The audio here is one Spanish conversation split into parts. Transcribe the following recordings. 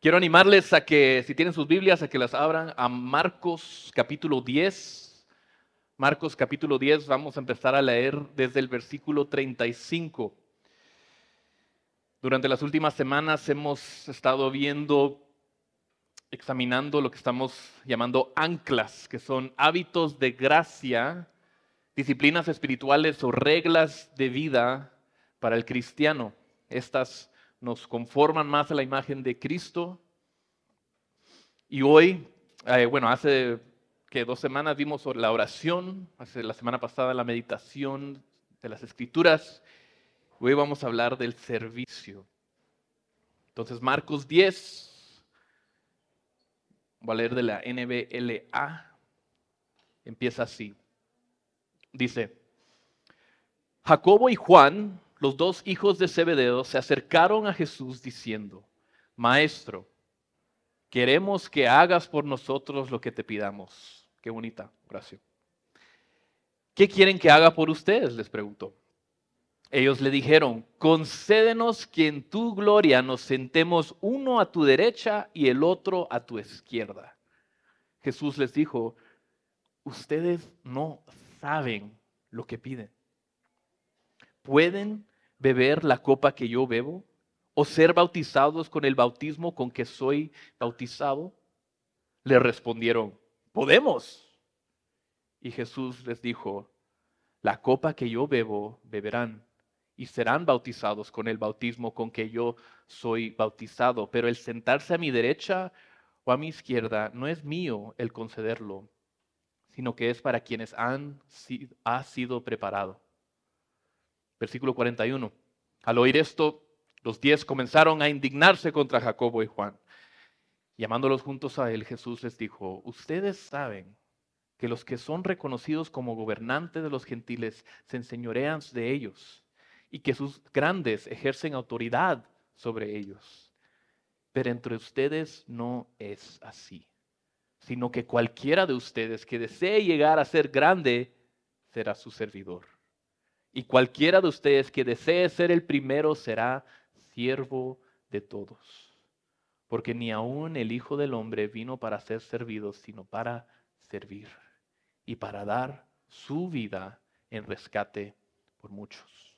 Quiero animarles a que, si tienen sus Biblias, a que las abran a Marcos capítulo 10. Marcos capítulo 10, vamos a empezar a leer desde el versículo 35. Durante las últimas semanas hemos estado viendo, examinando lo que estamos llamando anclas, que son hábitos de gracia, disciplinas espirituales o reglas de vida para el cristiano. Estas nos conforman más a la imagen de Cristo. Y hoy, eh, bueno, hace que dos semanas vimos la oración, hace la semana pasada la meditación de las escrituras. Hoy vamos a hablar del servicio. Entonces, Marcos 10, voy a leer de la NBLA, empieza así. Dice, Jacobo y Juan los dos hijos de Zebedeo se acercaron a Jesús diciendo, Maestro, queremos que hagas por nosotros lo que te pidamos. Qué bonita oración. ¿Qué quieren que haga por ustedes? les preguntó. Ellos le dijeron, concédenos que en tu gloria nos sentemos uno a tu derecha y el otro a tu izquierda. Jesús les dijo, ustedes no saben lo que piden. ¿Pueden beber la copa que yo bebo? ¿O ser bautizados con el bautismo con que soy bautizado? Le respondieron, podemos. Y Jesús les dijo, la copa que yo bebo, beberán y serán bautizados con el bautismo con que yo soy bautizado. Pero el sentarse a mi derecha o a mi izquierda no es mío el concederlo, sino que es para quienes han, ha sido preparado. Versículo 41. Al oír esto, los diez comenzaron a indignarse contra Jacobo y Juan. Llamándolos juntos a él, Jesús les dijo, ustedes saben que los que son reconocidos como gobernantes de los gentiles se enseñorean de ellos y que sus grandes ejercen autoridad sobre ellos. Pero entre ustedes no es así, sino que cualquiera de ustedes que desee llegar a ser grande será su servidor. Y cualquiera de ustedes que desee ser el primero será siervo de todos. Porque ni aun el Hijo del Hombre vino para ser servido, sino para servir y para dar su vida en rescate por muchos.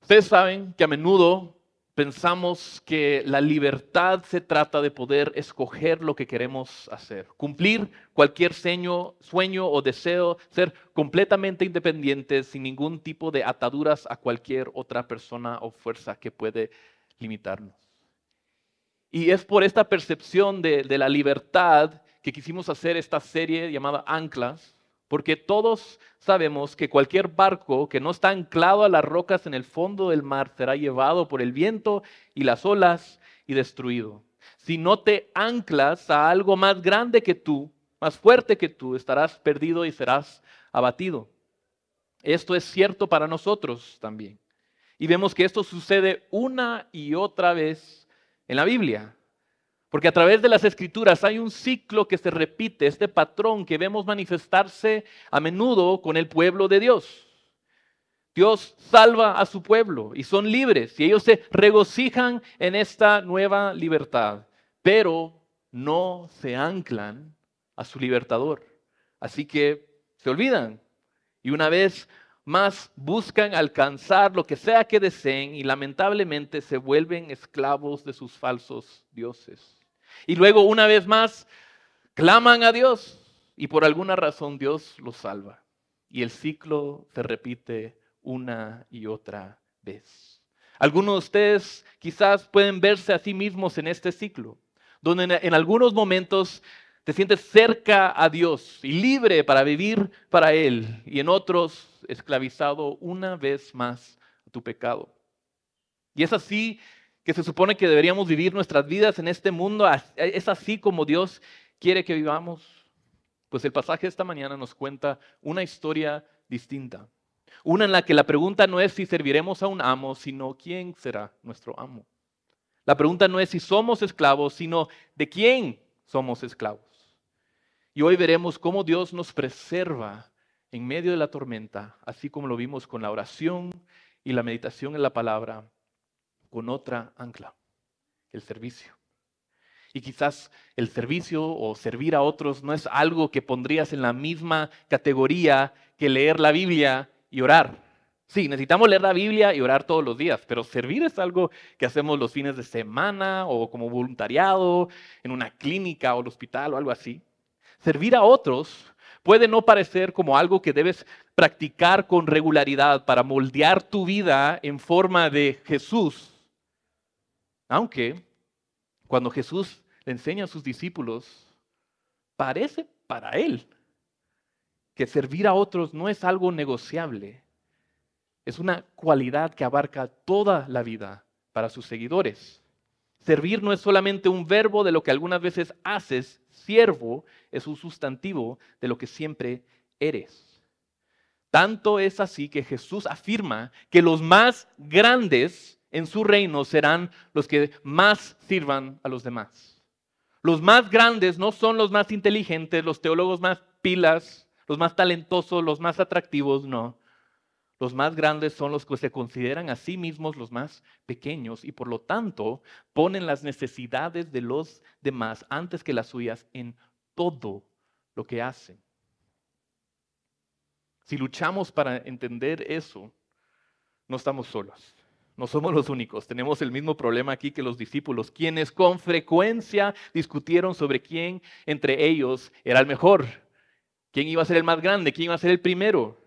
Ustedes saben que a menudo pensamos que la libertad se trata de poder escoger lo que queremos hacer, cumplir cualquier sueño, o deseo, ser completamente independientes sin ningún tipo de ataduras a cualquier otra persona o fuerza que puede limitarnos. Y es por esta percepción de la libertad que quisimos hacer esta serie llamada Anclas, porque todos sabemos que cualquier barco que no está anclado a las rocas en el fondo del mar será llevado por el viento y las olas y destruido. Si no te anclas a algo más grande que tú, más fuerte que tú, estarás perdido y serás abatido. Esto es cierto para nosotros también. Y vemos que esto sucede una y otra vez en la Biblia. Porque a través de las escrituras hay un ciclo que se repite, este patrón que vemos manifestarse a menudo con el pueblo de Dios. Dios salva a su pueblo y son libres y ellos se regocijan en esta nueva libertad, pero no se anclan a su libertador. Así que se olvidan y una vez más buscan alcanzar lo que sea que deseen y lamentablemente se vuelven esclavos de sus falsos dioses. Y luego una vez más claman a Dios y por alguna razón Dios los salva. Y el ciclo se repite una y otra vez. Algunos de ustedes quizás pueden verse a sí mismos en este ciclo, donde en, algunos momentos te sientes cerca a Dios y libre para vivir para Él, y en otros esclavizado una vez más a tu pecado. Y es así que se supone que deberíamos vivir nuestras vidas en este mundo, es así como Dios quiere que vivamos. Pues el pasaje de esta mañana nos cuenta una historia distinta. Una en la que la pregunta no es si serviremos a un amo, sino quién será nuestro amo. La pregunta no es si somos esclavos, sino de quién somos esclavos. Y hoy veremos cómo Dios nos preserva en medio de la tormenta, así como lo vimos con la oración y la meditación en la palabra con otra ancla, el servicio. Y quizás el servicio o servir a otros no es algo que pondrías en la misma categoría que leer la Biblia y orar. Sí, necesitamos leer la Biblia y orar todos los días, pero servir es algo que hacemos los fines de semana o como voluntariado en una clínica o el hospital o algo así. Servir a otros puede no parecer como algo que debes practicar con regularidad para moldear tu vida en forma de Jesús. Aunque cuando Jesús le enseña a sus discípulos, parece para él que servir a otros no es algo negociable. Es una cualidad que abarca toda la vida para sus seguidores. Servir no es solamente un verbo de lo que algunas veces haces, siervo es un sustantivo de lo que siempre eres. Tanto es así que Jesús afirma que los más grandes en su reino serán los que más sirvan a los demás. Los más grandes no son los más inteligentes, los teólogos más pilas, los más talentosos, los más atractivos, no. Los más grandes son los que se consideran a sí mismos los más pequeños y por lo tanto ponen las necesidades de los demás antes que las suyas en todo lo que hacen. Si luchamos para entender eso, no estamos solos. No somos los únicos. Tenemos el mismo problema aquí que los discípulos, quienes con frecuencia discutieron sobre quién entre ellos era el mejor, quién iba a ser el más grande, quién iba a ser el primero.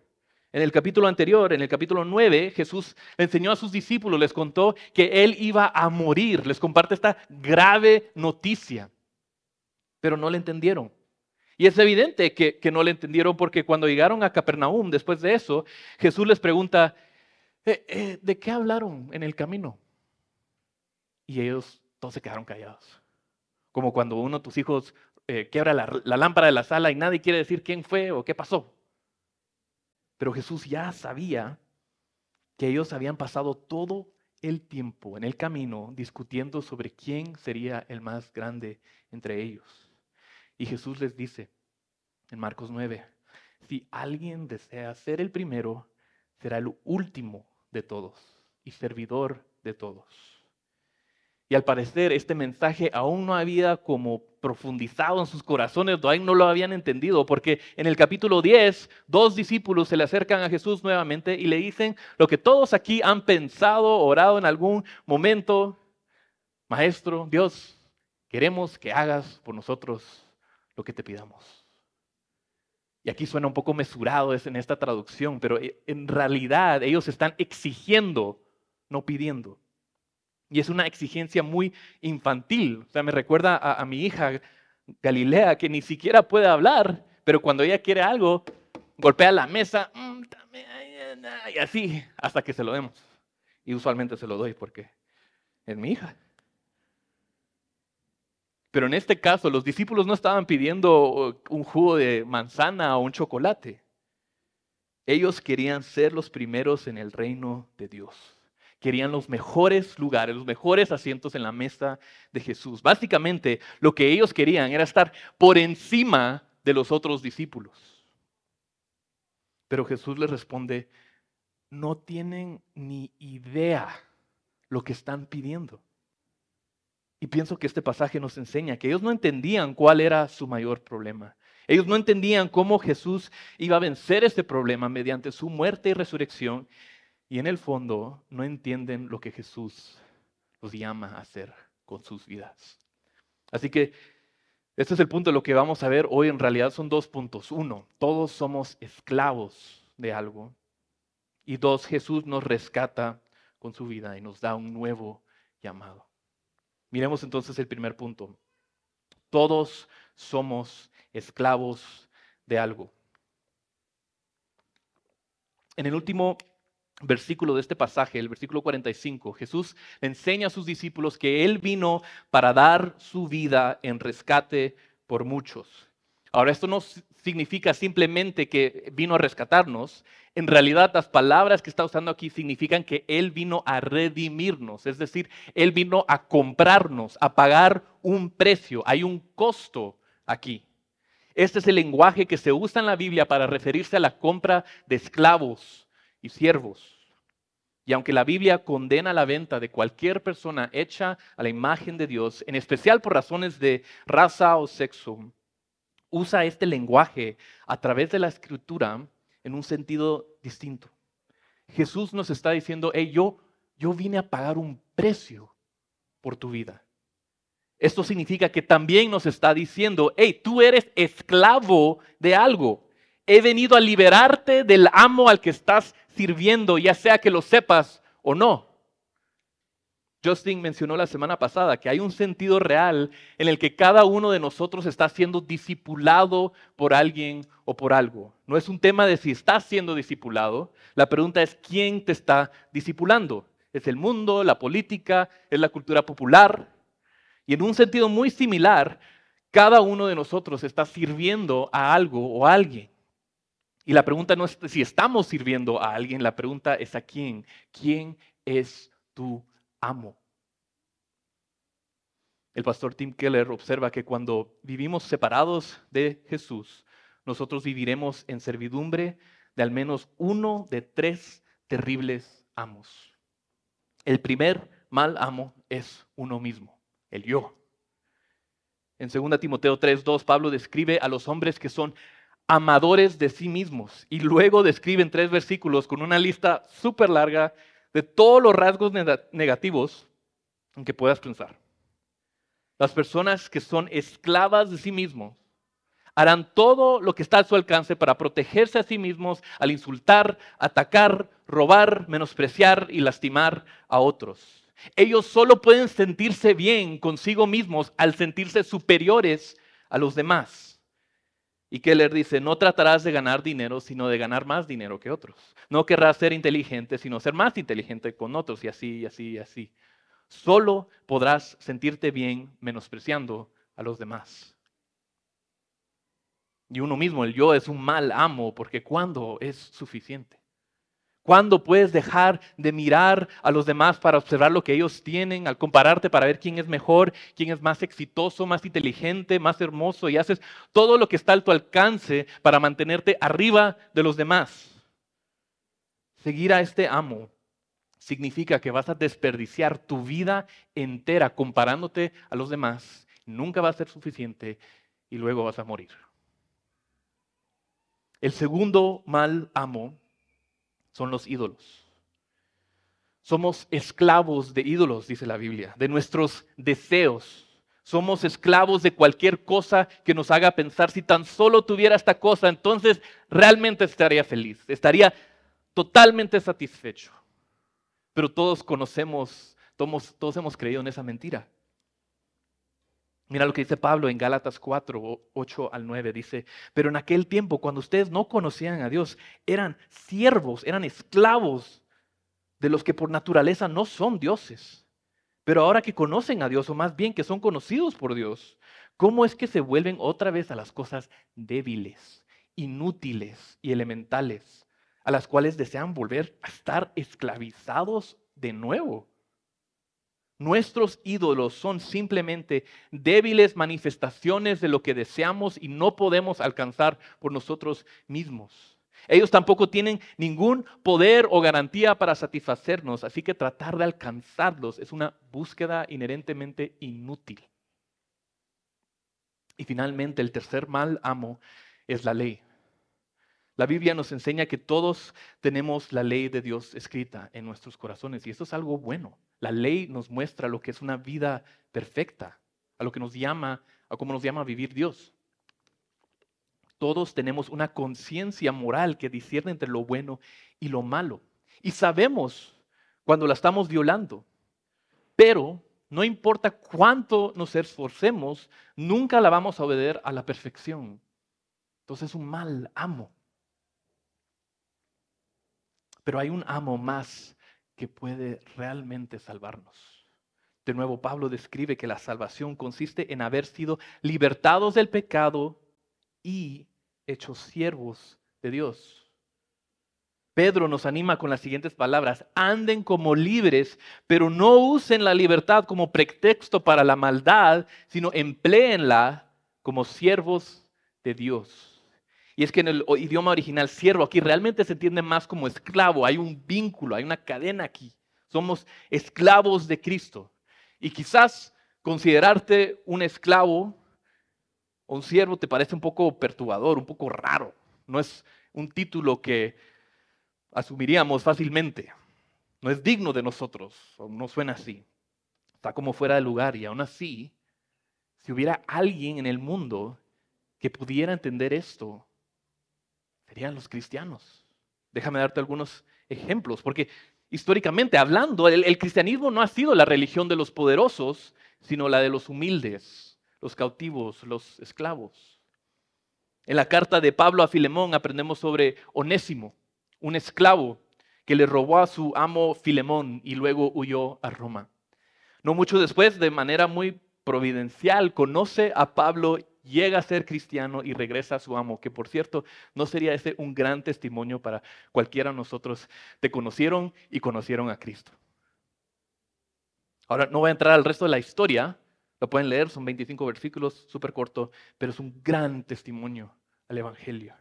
En el capítulo anterior, en el capítulo 9, Jesús enseñó a sus discípulos, les contó que Él iba a morir, les comparte esta grave noticia, pero no le entendieron. Y es evidente que, que no le entendieron porque cuando llegaron a Capernaum, después de eso, Jesús les pregunta, eh, eh, ¿de qué hablaron en el camino? Y ellos todos se quedaron callados. Como cuando uno de tus hijos eh, quiebra la, la lámpara de la sala y nadie quiere decir quién fue o qué pasó. Pero Jesús ya sabía que ellos habían pasado todo el tiempo en el camino discutiendo sobre quién sería el más grande entre ellos. Y Jesús les dice en Marcos 9, si alguien desea ser el primero, será el último de todos y servidor de todos. Y al parecer este mensaje aún no había como profundizado en sus corazones, todavía no lo habían entendido, porque en el capítulo 10, dos discípulos se le acercan a Jesús nuevamente y le dicen lo que todos aquí han pensado, orado en algún momento, Maestro, Dios, queremos que hagas por nosotros lo que te pidamos. Y aquí suena un poco mesurado es en esta traducción, pero eh, en realidad ellos están exigiendo, no pidiendo. Y es una exigencia muy infantil. O sea, me recuerda a, mi hija Galilea, que ni siquiera puede hablar, pero cuando ella quiere algo, golpea la mesa, mm, y así, hasta que se lo demos. Y usualmente se lo doy porque es mi hija. Pero en este caso, los discípulos no estaban pidiendo un jugo de manzana o un chocolate. Ellos querían ser los primeros en el reino de Dios. Querían los mejores lugares, los mejores asientos en la mesa de Jesús. Básicamente, lo que ellos querían era estar por encima de los otros discípulos. Pero Jesús les responde, no tienen ni idea lo que están pidiendo. Y pienso que este pasaje nos enseña que ellos no entendían cuál era su mayor problema. Ellos no entendían cómo Jesús iba a vencer este problema mediante su muerte y resurrección. Y en el fondo no entienden lo que Jesús los llama a hacer con sus vidas. Así que este es el punto de lo que vamos a ver hoy. En realidad son dos puntos. Uno, todos somos esclavos de algo. Y dos, Jesús nos rescata con su vida y nos da un nuevo llamado. Miremos entonces el primer punto. Todos somos esclavos de algo. En el último versículo de este pasaje, el versículo 45, Jesús enseña a sus discípulos que Él vino para dar su vida en rescate por muchos. Ahora, esto no significa simplemente que vino a rescatarnos. En realidad, las palabras que está usando aquí significan que Él vino a redimirnos, es decir, Él vino a comprarnos, a pagar un precio. Hay un costo aquí. Este es el lenguaje que se usa en la Biblia para referirse a la compra de esclavos y siervos. Y aunque la Biblia condena la venta de cualquier persona hecha a la imagen de Dios, en especial por razones de raza o sexo, usa este lenguaje a través de la escritura en un sentido distinto. Jesús nos está diciendo, hey, yo, yo vine a pagar un precio por tu vida. Esto significa que también nos está diciendo, hey, tú eres esclavo de algo. He venido a liberarte del amo al que estás sirviendo, ya sea que lo sepas o no. Justin mencionó la semana pasada que hay un sentido real en el que cada uno de nosotros está siendo discipulado por alguien o por algo. No es un tema de si estás siendo discipulado, la pregunta es quién te está discipulando. ¿Es el mundo, la política, es la cultura popular? Y en un sentido muy similar, cada uno de nosotros está sirviendo a algo o a alguien. Y la pregunta no es si estamos sirviendo a alguien, la pregunta es a quién. ¿Quién es tu amo? El pastor Tim Keller observa que cuando vivimos separados de Jesús, nosotros viviremos en servidumbre de al menos uno de tres terribles amos. El primer mal amo es uno mismo, el yo. En 2 Timoteo 3:2 Pablo describe a los hombres que son amadores de sí mismos. Y luego describen tres versículos con una lista súper larga de todos los rasgos negativos en que puedas pensar. Las personas que son esclavas de sí mismos harán todo lo que está a su alcance para protegerse a sí mismos al insultar, atacar, robar, menospreciar y lastimar a otros. Ellos solo pueden sentirse bien consigo mismos al sentirse superiores a los demás. Y Keller dice, no tratarás de ganar dinero, sino de ganar más dinero que otros. No querrás ser inteligente, sino ser más inteligente con otros, y así, y así, y así. Solo podrás sentirte bien menospreciando a los demás. Y uno mismo, el yo, es un mal amo, porque ¿cuándo es suficiente? ¿Cuándo puedes dejar de mirar a los demás para observar lo que ellos tienen, al compararte para ver quién es mejor, quién es más exitoso, más inteligente, más hermoso y haces todo lo que está a tu alcance para mantenerte arriba de los demás? Seguir a este amo significa que vas a desperdiciar tu vida entera comparándote a los demás. Nunca va a ser suficiente y luego vas a morir. El segundo mal amo son los ídolos. Somos esclavos de ídolos, dice la Biblia, de nuestros deseos. Somos esclavos de cualquier cosa que nos haga pensar, si tan solo tuviera esta cosa, entonces realmente estaría feliz, estaría totalmente satisfecho. Pero todos conocemos, todos, todos hemos creído en esa mentira. Mira lo que dice Pablo en Gálatas 4, 8 al 9. Dice, pero en aquel tiempo, cuando ustedes no conocían a Dios, eran siervos, eran esclavos de los que por naturaleza no son dioses. Pero ahora que conocen a Dios, o más bien que son conocidos por Dios, ¿cómo es que se vuelven otra vez a las cosas débiles, inútiles y elementales, a las cuales desean volver a estar esclavizados de nuevo? Nuestros ídolos son simplemente débiles manifestaciones de lo que deseamos y no podemos alcanzar por nosotros mismos. Ellos tampoco tienen ningún poder o garantía para satisfacernos, así que tratar de alcanzarlos es una búsqueda inherentemente inútil. Y finalmente, el tercer mal amo es la ley. La Biblia nos enseña que todos tenemos la ley de Dios escrita en nuestros corazones y esto es algo bueno. La ley nos muestra lo que es una vida perfecta, a lo que nos llama, a cómo nos llama a vivir Dios. Todos tenemos una conciencia moral que discierne entre lo bueno y lo malo. Y sabemos cuando la estamos violando. Pero no importa cuánto nos esforcemos, nunca la vamos a obedecer a la perfección. Entonces es un mal amo. Pero hay un amo más que puede realmente salvarnos. De nuevo, Pablo describe que la salvación consiste en haber sido libertados del pecado y hechos siervos de Dios. Pedro nos anima con las siguientes palabras, anden como libres, pero no usen la libertad como pretexto para la maldad, sino empleenla como siervos de Dios. Y es que en el idioma original siervo aquí realmente se entiende más como esclavo. Hay un vínculo, hay una cadena aquí. Somos esclavos de Cristo. Y quizás considerarte un esclavo o un siervo te parece un poco perturbador, un poco raro. No es un título que asumiríamos fácilmente. No es digno de nosotros, no suena así. Está como fuera de lugar y aún así, si hubiera alguien en el mundo que pudiera entender esto, serían los cristianos. Déjame darte algunos ejemplos, porque históricamente hablando, el, cristianismo no ha sido la religión de los poderosos, sino la de los humildes, los cautivos, los esclavos. En la carta de Pablo a Filemón aprendemos sobre Onésimo, un esclavo que le robó a su amo Filemón y luego huyó a Roma. No mucho después, de manera muy providencial, conoce a Pablo, llega a ser cristiano y regresa a su amo, que por cierto, no sería ese un gran testimonio para cualquiera de nosotros. Te conocieron y conocieron a Cristo. Ahora no voy a entrar al resto de la historia, lo pueden leer, son 25 versículos, súper corto, pero es un gran testimonio al Evangelio.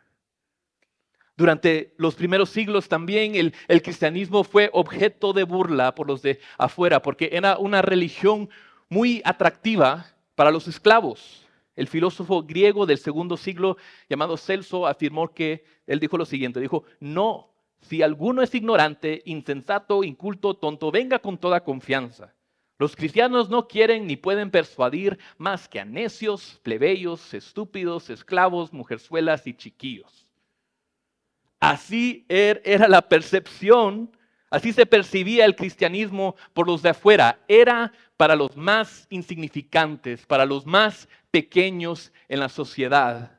Durante los primeros siglos también el, el, cristianismo fue objeto de burla por los de afuera, porque era una religión muy atractiva para los esclavos. El filósofo griego del segundo siglo llamado Celso afirmó que, él dijo lo siguiente, dijo, no, si alguno es ignorante, insensato, inculto, tonto, venga con toda confianza. Los cristianos no quieren ni pueden persuadir más que a necios, plebeyos, estúpidos, esclavos, mujerzuelas y chiquillos. Así er, era la percepción, así se percibía el cristianismo por los de afuera. Era para los más insignificantes, para los más pequeños en la sociedad.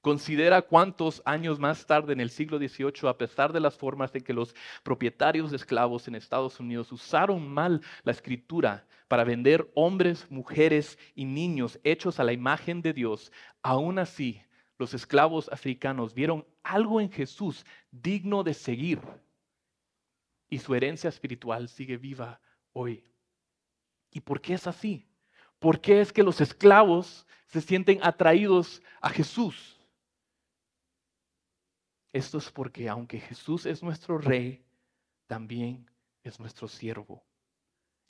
Considera cuántos años más tarde, en el siglo XVIII, a pesar de las formas en que los propietarios de esclavos en Estados Unidos usaron mal la escritura para vender hombres, mujeres y niños hechos a la imagen de Dios, aún así los esclavos africanos vieron algo en Jesús digno de seguir y su herencia espiritual sigue viva hoy. ¿Y por qué es así? ¿Por qué es que los esclavos se sienten atraídos a Jesús? Esto es porque aunque Jesús es nuestro rey, también es nuestro siervo.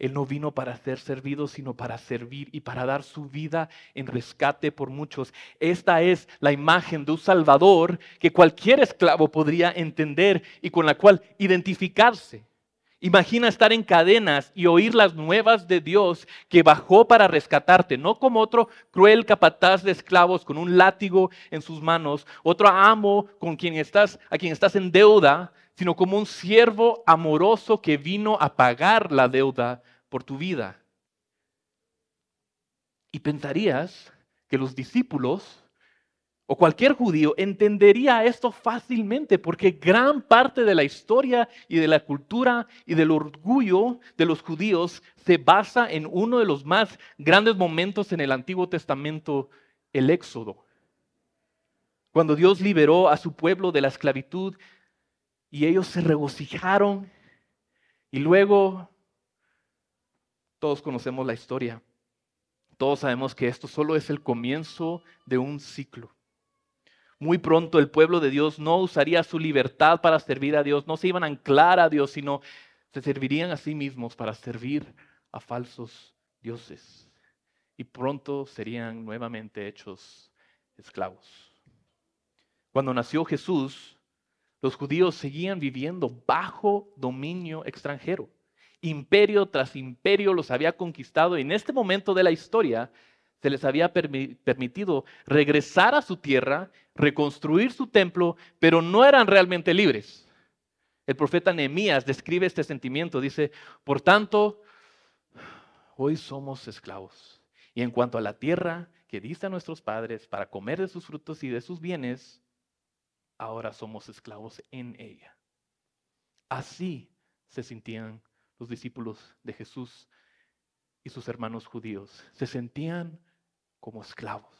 Él no vino para ser servido, sino para servir y para dar su vida en rescate por muchos. Esta es la imagen de un Salvador que cualquier esclavo podría entender y con la cual identificarse. Imagina estar en cadenas y oír las nuevas de Dios que bajó para rescatarte, no como otro cruel capataz de esclavos con un látigo en sus manos, otro amo con quien estás, a quien estás en deuda, sino como un siervo amoroso que vino a pagar la deuda por tu vida. Y pensarías que los discípulos o cualquier judío entendería esto fácilmente porque gran parte de la historia y de la cultura y del orgullo de los judíos se basa en uno de los más grandes momentos en el Antiguo Testamento, el Éxodo. Cuando Dios liberó a su pueblo de la esclavitud y ellos se regocijaron y luego todos conocemos la historia. Todos sabemos que esto solo es el comienzo de un ciclo. Muy pronto el pueblo de Dios no usaría su libertad para servir a Dios, no se iban a anclar a Dios, sino se servirían a sí mismos para servir a falsos dioses. Y pronto serían nuevamente hechos esclavos. Cuando nació Jesús, los judíos seguían viviendo bajo dominio extranjero. Imperio tras imperio los había conquistado y en este momento de la historia se les había permitido regresar a su tierra, reconstruir su templo, pero no eran realmente libres. El profeta Nehemías describe este sentimiento, dice, por tanto, hoy somos esclavos. Y en cuanto a la tierra que diste a nuestros padres para comer de sus frutos y de sus bienes, ahora somos esclavos en ella. Así se sentían los discípulos de Jesús y sus hermanos judíos. Se sentían como esclavos.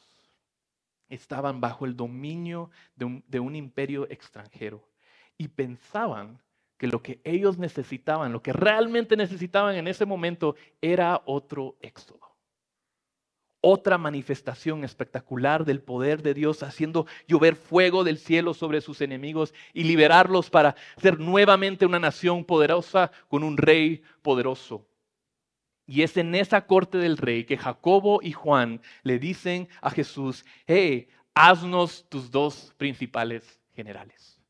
Estaban bajo el dominio de un, imperio extranjero y pensaban que lo que ellos necesitaban, lo que realmente necesitaban en ese momento era otro éxodo. Otra manifestación espectacular del poder de Dios haciendo llover fuego del cielo sobre sus enemigos y liberarlos para ser nuevamente una nación poderosa con un rey poderoso. Y es en esa corte del rey que Jacobo y Juan le dicen a Jesús, hey, haznos tus dos principales generales.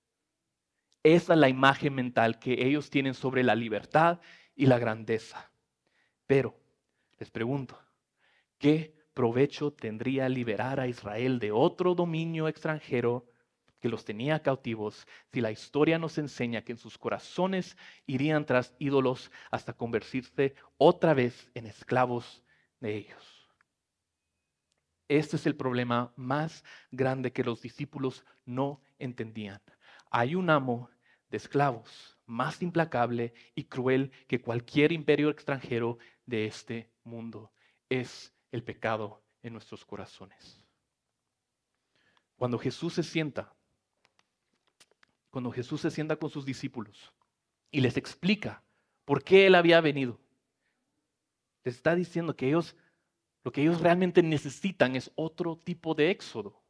Esa es la imagen mental que ellos tienen sobre la libertad y la grandeza. Pero, les pregunto, ¿qué provecho tendría liberar a Israel de otro dominio extranjero que los tenía cautivos si la historia nos enseña que en sus corazones irían tras ídolos hasta convertirse otra vez en esclavos de ellos? Este es el problema más grande que los discípulos no entendían. Hay un amo de esclavos más implacable y cruel que cualquier imperio extranjero de este mundo. Es el pecado en nuestros corazones. Cuando Jesús se sienta, cuando Jesús se sienta con sus discípulos y les explica por qué Él había venido, les está diciendo que ellos, lo que ellos realmente necesitan es otro tipo de éxodo,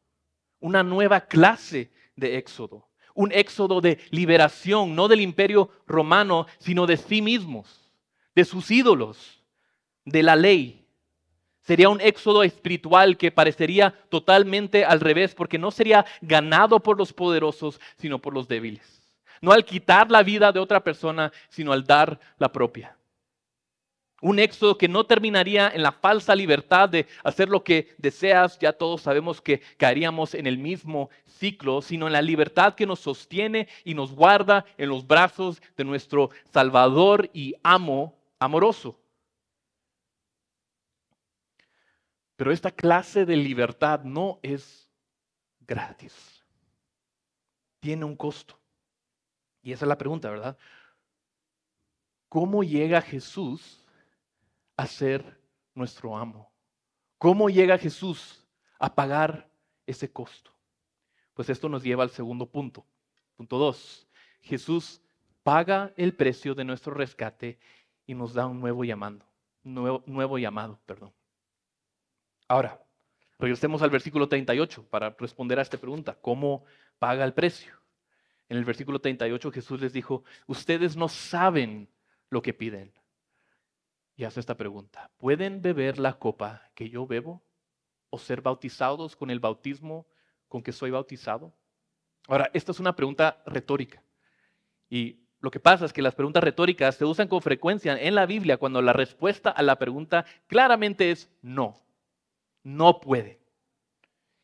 una nueva clase de éxodo, un éxodo de liberación, no del imperio romano, sino de sí mismos, de sus ídolos, de la ley, Sería un éxodo espiritual que parecería totalmente al revés, porque no sería ganado por los poderosos, sino por los débiles. No al quitar la vida de otra persona, sino al dar la propia. Un éxodo que no terminaría en la falsa libertad de hacer lo que deseas, ya todos sabemos que caeríamos en el mismo ciclo, sino en la libertad que nos sostiene y nos guarda en los brazos de nuestro Salvador y amo amoroso. Pero esta clase de libertad no es gratis. Tiene un costo. Y esa es la pregunta, ¿verdad? ¿Cómo llega Jesús a ser nuestro amo? ¿Cómo llega Jesús a pagar ese costo? Pues esto nos lleva al segundo punto. Punto dos. Jesús paga el precio de nuestro rescate y nos da un nuevo llamado. Nuevo, nuevo llamado, perdón. Ahora, regresemos al versículo 38 para responder a esta pregunta. ¿Cómo paga el precio? En el versículo 38 Jesús les dijo, ustedes no saben lo que piden. Y hace esta pregunta, ¿pueden beber la copa que yo bebo o ser bautizados con el bautismo con que soy bautizado? Ahora, esta es una pregunta retórica. Y lo que pasa es que las preguntas retóricas se usan con frecuencia en la Biblia cuando la respuesta a la pregunta claramente es no. No puede.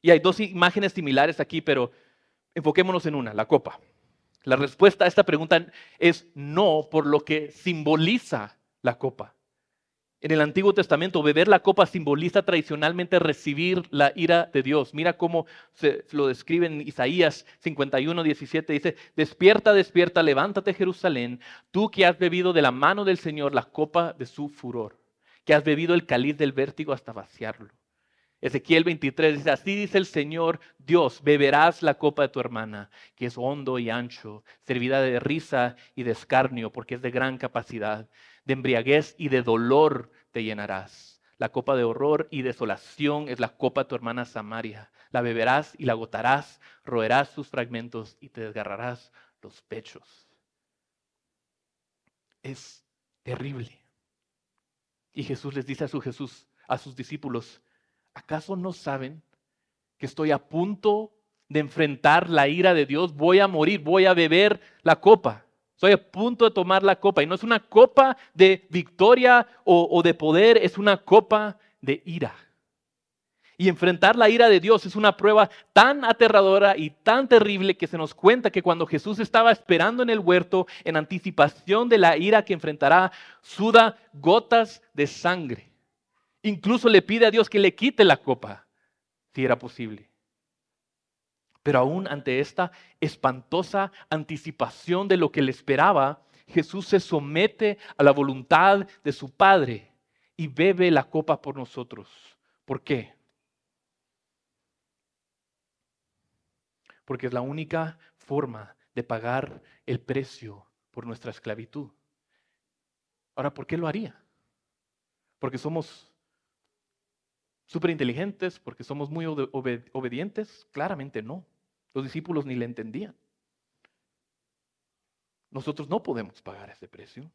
Y hay dos imágenes similares aquí, pero enfoquémonos en una, la copa. La respuesta a esta pregunta es no por lo que simboliza la copa. En el Antiguo Testamento, beber la copa simboliza tradicionalmente recibir la ira de Dios. Mira cómo se lo describe en Isaías 51, 17. Dice, despierta, despierta, levántate Jerusalén, tú que has bebido de la mano del Señor la copa de su furor, que has bebido el cáliz del vértigo hasta vaciarlo. Ezequiel 23 dice, así dice el Señor Dios, beberás la copa de tu hermana, que es hondo y ancho, servida de risa y de escarnio, porque es de gran capacidad, de embriaguez y de dolor te llenarás. La copa de horror y desolación es la copa de tu hermana Samaria. La beberás y la agotarás, roerás sus fragmentos y te desgarrarás los pechos. Es terrible. Y Jesús les dice a, su Jesús, a sus discípulos, ¿acaso no saben que estoy a punto de enfrentar la ira de Dios? Voy a morir, voy a beber la copa. Estoy a punto de tomar la copa. Y no es una copa de victoria o, de poder, es una copa de ira. Y enfrentar la ira de Dios es una prueba tan aterradora y tan terrible que se nos cuenta que cuando Jesús estaba esperando en el huerto en anticipación de la ira que enfrentará, suda gotas de sangre. Incluso le pide a Dios que le quite la copa, si era posible. Pero aún ante esta espantosa anticipación de lo que le esperaba, Jesús se somete a la voluntad de su Padre y bebe la copa por nosotros. ¿Por qué? Porque es la única forma de pagar el precio por nuestra esclavitud. Ahora, ¿por qué lo haría? Porque somos súper inteligentes porque somos muy obedientes? Claramente no. Los discípulos ni le entendían. Nosotros no podemos pagar ese precio.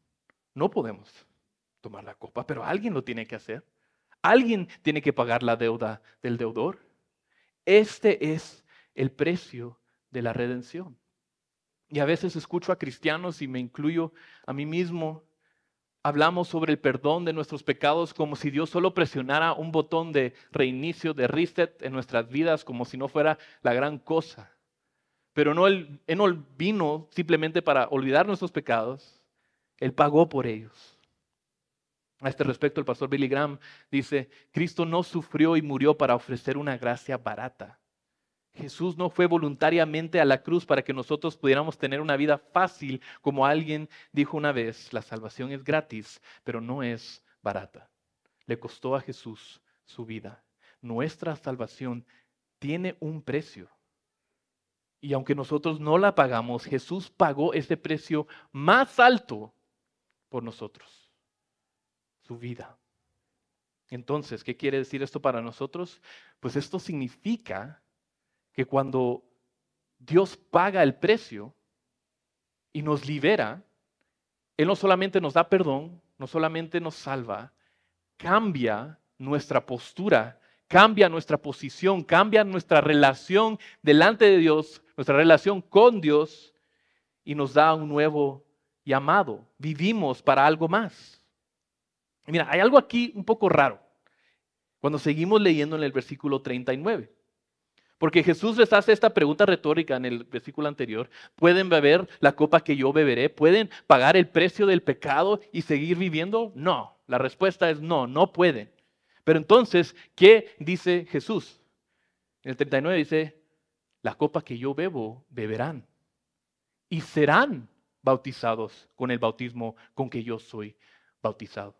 No podemos tomar la copa, pero alguien lo tiene que hacer. Alguien tiene que pagar la deuda del deudor. Este es el precio de la redención. Y a veces escucho a cristianos y me incluyo a mí mismo. Hablamos sobre el perdón de nuestros pecados como si Dios solo presionara un botón de reinicio, de reset en nuestras vidas, como si no fuera la gran cosa. Pero no, Él, él no vino simplemente para olvidar nuestros pecados, Él pagó por ellos. A este respecto, el pastor Billy Graham dice, Cristo no sufrió y murió para ofrecer una gracia barata. Jesús no fue voluntariamente a la cruz para que nosotros pudiéramos tener una vida fácil, como alguien dijo una vez, la salvación es gratis, pero no es barata. Le costó a Jesús su vida. Nuestra salvación tiene un precio. Y aunque nosotros no la pagamos, Jesús pagó ese precio más alto por nosotros su vida. Entonces, ¿qué quiere decir esto para nosotros? Pues esto significa que cuando Dios paga el precio y nos libera, Él no solamente nos da perdón, no solamente nos salva, cambia nuestra postura, cambia nuestra posición, cambia nuestra relación delante de Dios, nuestra relación con Dios y nos da un nuevo llamado. Vivimos para algo más. Mira, hay algo aquí un poco raro cuando seguimos leyendo en el versículo 39. Porque Jesús les hace esta pregunta retórica en el versículo anterior. ¿Pueden beber la copa que yo beberé? ¿Pueden pagar el precio del pecado y seguir viviendo? No. La respuesta es no, no pueden. Pero entonces, ¿qué dice Jesús? En el 39 dice, la copa que yo bebo, beberán. Y serán bautizados con el bautismo con que yo soy bautizado.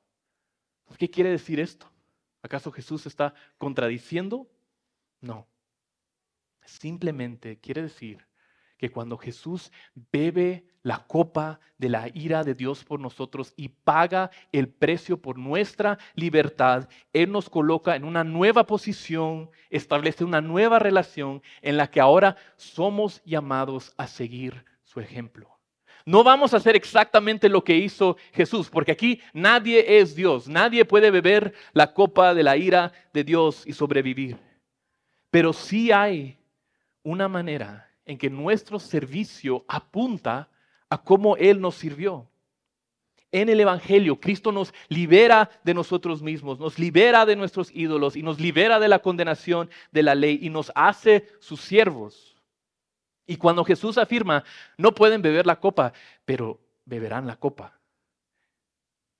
¿Qué quiere decir esto? ¿Acaso Jesús está contradiciendo? No. Simplemente quiere decir que cuando Jesús bebe la copa de la ira de Dios por nosotros y paga el precio por nuestra libertad, Él nos coloca en una nueva posición, establece una nueva relación en la que ahora somos llamados a seguir su ejemplo. No vamos a hacer exactamente lo que hizo Jesús, porque aquí nadie es Dios, nadie puede beber la copa de la ira de Dios y sobrevivir. Pero sí hay una manera en que nuestro servicio apunta a cómo Él nos sirvió. En el Evangelio, Cristo nos libera de nosotros mismos, nos libera de nuestros ídolos y nos libera de la condenación de la ley y nos hace sus siervos. Y cuando Jesús afirma, no pueden beber la copa, pero beberán la copa.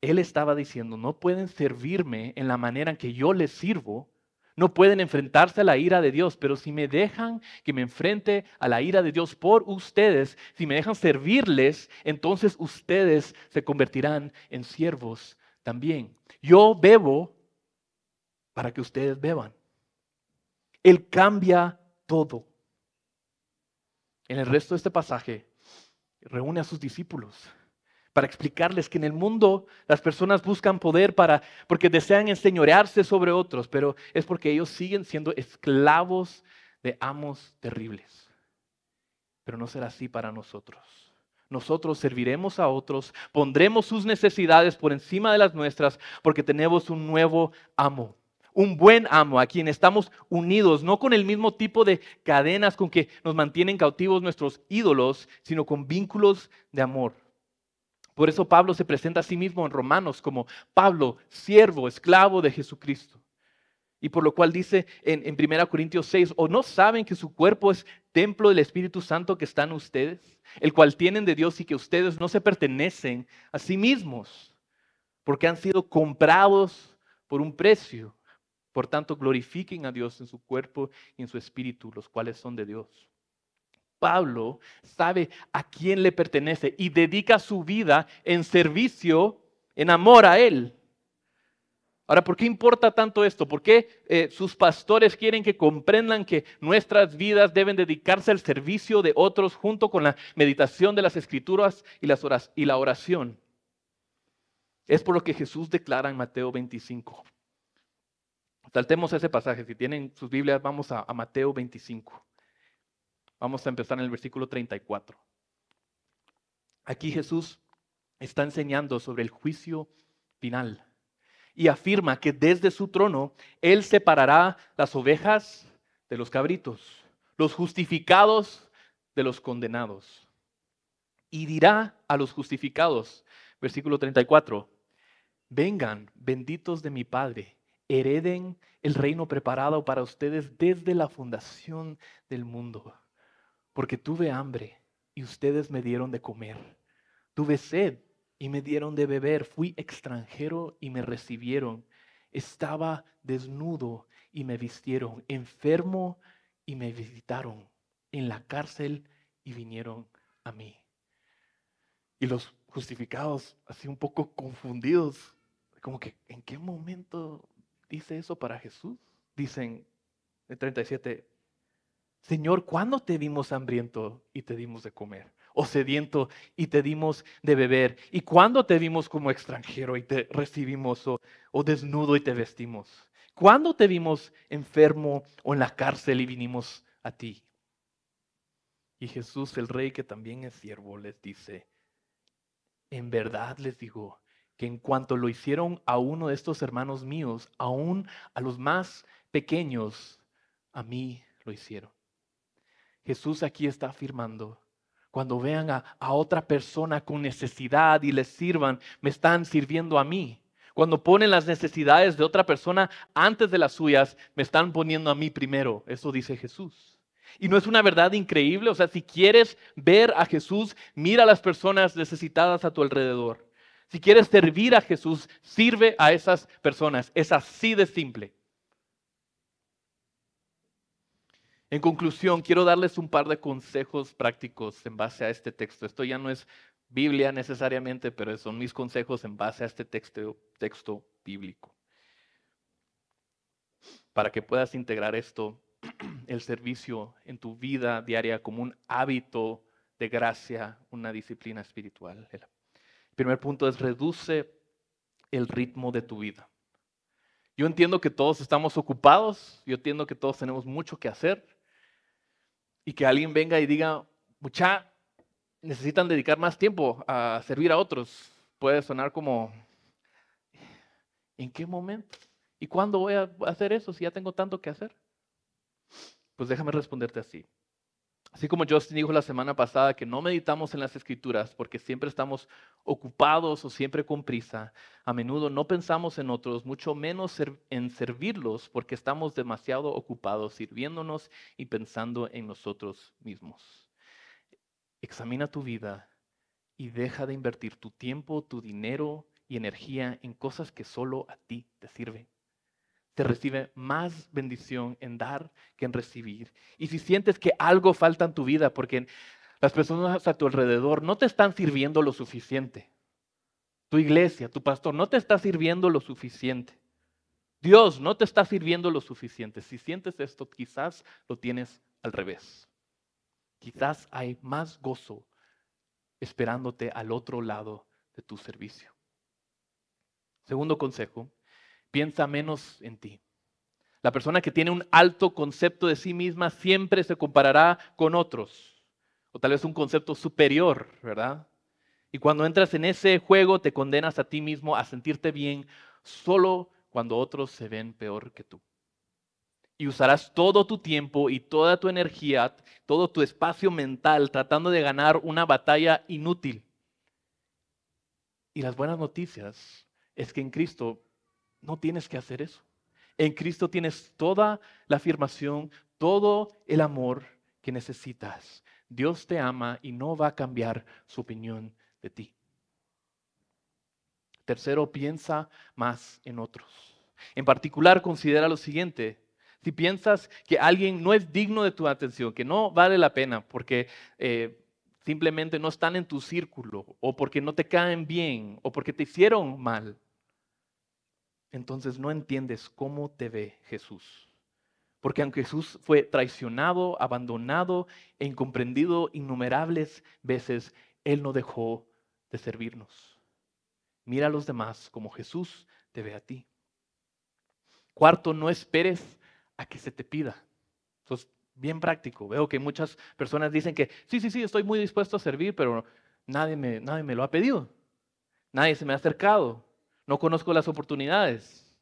Él estaba diciendo, no pueden servirme en la manera en que yo les sirvo, no pueden enfrentarse a la ira de Dios, pero si me dejan que me enfrente a la ira de Dios por ustedes, si me dejan servirles, entonces ustedes se convertirán en siervos también. Yo bebo para que ustedes beban. Él cambia todo en el resto de este pasaje, reúne a sus discípulos para explicarles que en el mundo las personas buscan poder para porque desean enseñorearse sobre otros, pero es porque ellos siguen siendo esclavos de amos terribles. Pero no será así para nosotros. Nosotros serviremos a otros, pondremos sus necesidades por encima de las nuestras porque tenemos un nuevo amo un buen amo a quien estamos unidos, no con el mismo tipo de cadenas con que nos mantienen cautivos nuestros ídolos, sino con vínculos de amor. Por eso Pablo se presenta a sí mismo en Romanos como Pablo, siervo, esclavo de Jesucristo. Y por lo cual dice en, en 1 Corintios 6, ¿o no saben que su cuerpo es templo del Espíritu Santo que está en ustedes, el cual tienen de Dios y que ustedes no se pertenecen a sí mismos, porque han sido comprados por un precio? Por tanto, glorifiquen a Dios en su cuerpo y en su espíritu, los cuales son de Dios. Pablo sabe a quién le pertenece y dedica su vida en servicio, en amor a Él. Ahora, ¿por qué importa tanto esto? ¿Por qué eh, sus pastores quieren que comprendan que nuestras vidas deben dedicarse al servicio de otros junto con la meditación de las escrituras y, las y la oración? Es por lo que Jesús declara en Mateo 25. Saltemos ese pasaje. Si tienen sus Biblias, vamos a, a Mateo 25. Vamos a empezar en el versículo 34. Aquí Jesús está enseñando sobre el juicio final y afirma que desde su trono Él separará las ovejas de los cabritos, los justificados de los condenados. Y dirá a los justificados, versículo 34, vengan, benditos de mi Padre, hereden el reino preparado para ustedes desde la fundación del mundo. Porque tuve hambre y ustedes me dieron de comer. Tuve sed y me dieron de beber. Fui extranjero y me recibieron. Estaba desnudo y me vistieron. Enfermo y me visitaron. En la cárcel y vinieron a mí. Y los justificados, así un poco confundidos, como que, ¿en qué momento dice eso para Jesús? Dicen en 37, Señor, ¿cuándo te dimos hambriento y te dimos de comer? o sediento y te dimos de beber? ¿Y cuándo te vimos como extranjero y te recibimos o, o desnudo y te vestimos? ¿Cuándo te vimos enfermo o en la cárcel y vinimos a ti? Y Jesús, el rey que también es siervo, les dice, en verdad les digo que en cuanto lo hicieron a uno de estos hermanos míos, aún a los más pequeños, a mí lo hicieron. Jesús aquí está afirmando cuando vean a, otra persona con necesidad y les sirvan, me están sirviendo a mí. Cuando ponen las necesidades de otra persona antes de las suyas, me están poniendo a mí primero. Eso dice Jesús. Y no es una verdad increíble. O sea, si quieres ver a Jesús, mira a las personas necesitadas a tu alrededor. Si quieres servir a Jesús, sirve a esas personas. Es así de simple. En conclusión, quiero darles un par de consejos prácticos en base a este texto. Esto ya no es Biblia necesariamente, pero son mis consejos en base a este texto, texto bíblico. Para que puedas integrar esto, el servicio en tu vida diaria como un hábito de gracia, una disciplina espiritual. El primer punto es reduce el ritmo de tu vida. Yo entiendo que todos estamos ocupados, yo entiendo que todos tenemos mucho que hacer, y que alguien venga y diga, mucha, necesitan dedicar más tiempo a servir a otros. Puede sonar como, ¿en qué momento? ¿Y cuándo voy a hacer eso si ya tengo tanto que hacer? Pues déjame responderte así. Así como Justin dijo la semana pasada que no meditamos en las escrituras porque siempre estamos ocupados o siempre con prisa, a menudo no pensamos en otros, mucho menos en servirlos porque estamos demasiado ocupados sirviéndonos y pensando en nosotros mismos. Examina tu vida y deja de invertir tu tiempo, tu dinero y energía en cosas que solo a ti te sirven te recibe más bendición en dar que en recibir. Y si sientes que algo falta en tu vida porque las personas a tu alrededor no te están sirviendo lo suficiente, tu iglesia, tu pastor no te está sirviendo lo suficiente, Dios no te está sirviendo lo suficiente. Si sientes esto, quizás lo tienes al revés. Quizás hay más gozo esperándote al otro lado de tu servicio. Segundo consejo, piensa menos en ti. La persona que tiene un alto concepto de sí misma siempre se comparará con otros, o tal vez un concepto superior, ¿verdad? Y cuando entras en ese juego te condenas a ti mismo a sentirte bien solo cuando otros se ven peor que tú. Y usarás todo tu tiempo y toda tu energía, todo tu espacio mental tratando de ganar una batalla inútil. Y las buenas noticias es que en Cristo no tienes que hacer eso. En Cristo tienes toda la afirmación, todo el amor que necesitas. Dios te ama y no va a cambiar su opinión de ti. Tercero, piensa más en otros. En particular, considera lo siguiente. Si piensas que alguien no es digno de tu atención, que no vale la pena porque eh, simplemente no están en tu círculo, o porque no te caen bien, o porque te hicieron mal, entonces no entiendes cómo te ve Jesús. Porque aunque Jesús fue traicionado, abandonado e incomprendido innumerables veces, Él no dejó de servirnos. Mira a los demás como Jesús te ve a ti. Cuarto, no esperes a que se te pida. Entonces, bien práctico. Veo que muchas personas dicen que sí, sí, sí, estoy muy dispuesto a servir, pero nadie me, nadie me lo ha pedido. Nadie se me ha acercado. No conozco las oportunidades.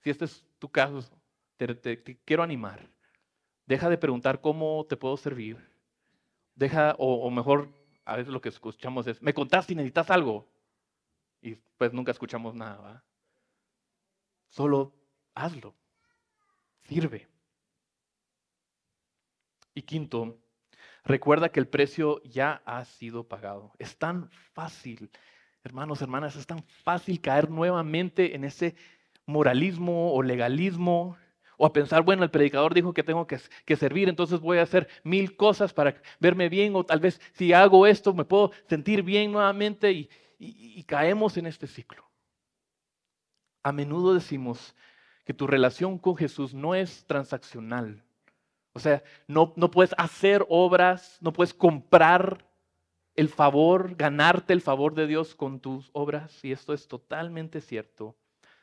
Si este es tu caso, te, quiero animar. Deja de preguntar cómo te puedo servir. Deja, o, mejor, a veces lo que escuchamos es, me contaste y necesitas algo. Y pues nunca escuchamos nada. Solo hazlo. Sirve. Y quinto, recuerda que el precio ya ha sido pagado. Es tan fácil, hermanos, hermanas, es tan fácil caer nuevamente en ese moralismo o legalismo o a pensar, bueno, el predicador dijo que tengo que, servir, entonces voy a hacer mil cosas para verme bien, o tal vez si hago esto me puedo sentir bien nuevamente y caemos en este ciclo. A menudo decimos que tu relación con Jesús no es transaccional, o sea, no, no puedes hacer obras, no puedes comprar el favor, ganarte el favor de Dios con tus obras. Y esto es totalmente cierto.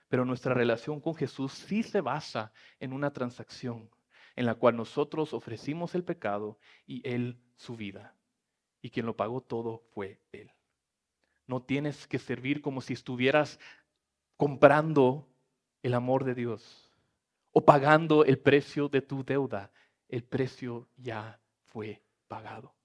Pero nuestra relación con Jesús sí se basa en una transacción en la cual nosotros ofrecimos el pecado y Él su vida. Y quien lo pagó todo fue Él. No tienes que servir como si estuvieras comprando el amor de Dios o pagando el precio de tu deuda el precio ya fue pagado.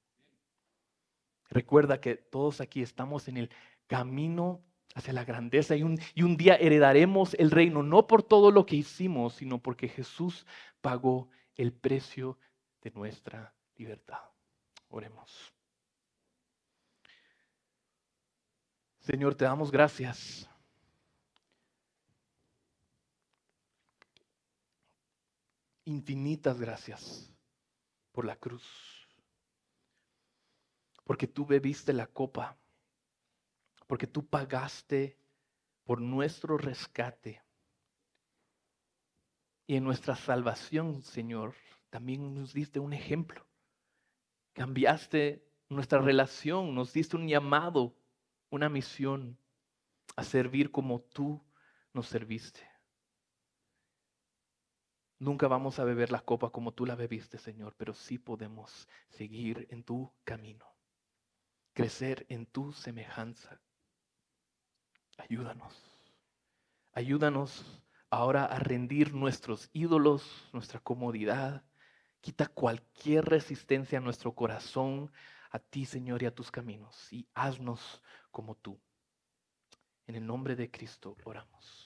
Recuerda que todos aquí estamos en el camino hacia la grandeza y un, y un, día heredaremos el reino, no por todo lo que hicimos, sino porque Jesús pagó el precio de nuestra libertad. Oremos. Señor, te damos gracias infinitas gracias por la cruz. Porque tú bebiste la copa. Porque tú pagaste por nuestro rescate. Y en nuestra salvación, Señor, también nos diste un ejemplo. Cambiaste nuestra relación, nos diste un llamado, una misión a servir como tú nos serviste. Nunca vamos a beber la copa como tú la bebiste, Señor, pero sí podemos seguir en tu camino, crecer en tu semejanza. Ayúdanos. Ayúdanos ahora a rendir nuestros ídolos, nuestra comodidad. Quita cualquier resistencia a nuestro corazón, a ti, Señor, y a tus caminos, y haznos como tú. En el nombre de Cristo oramos.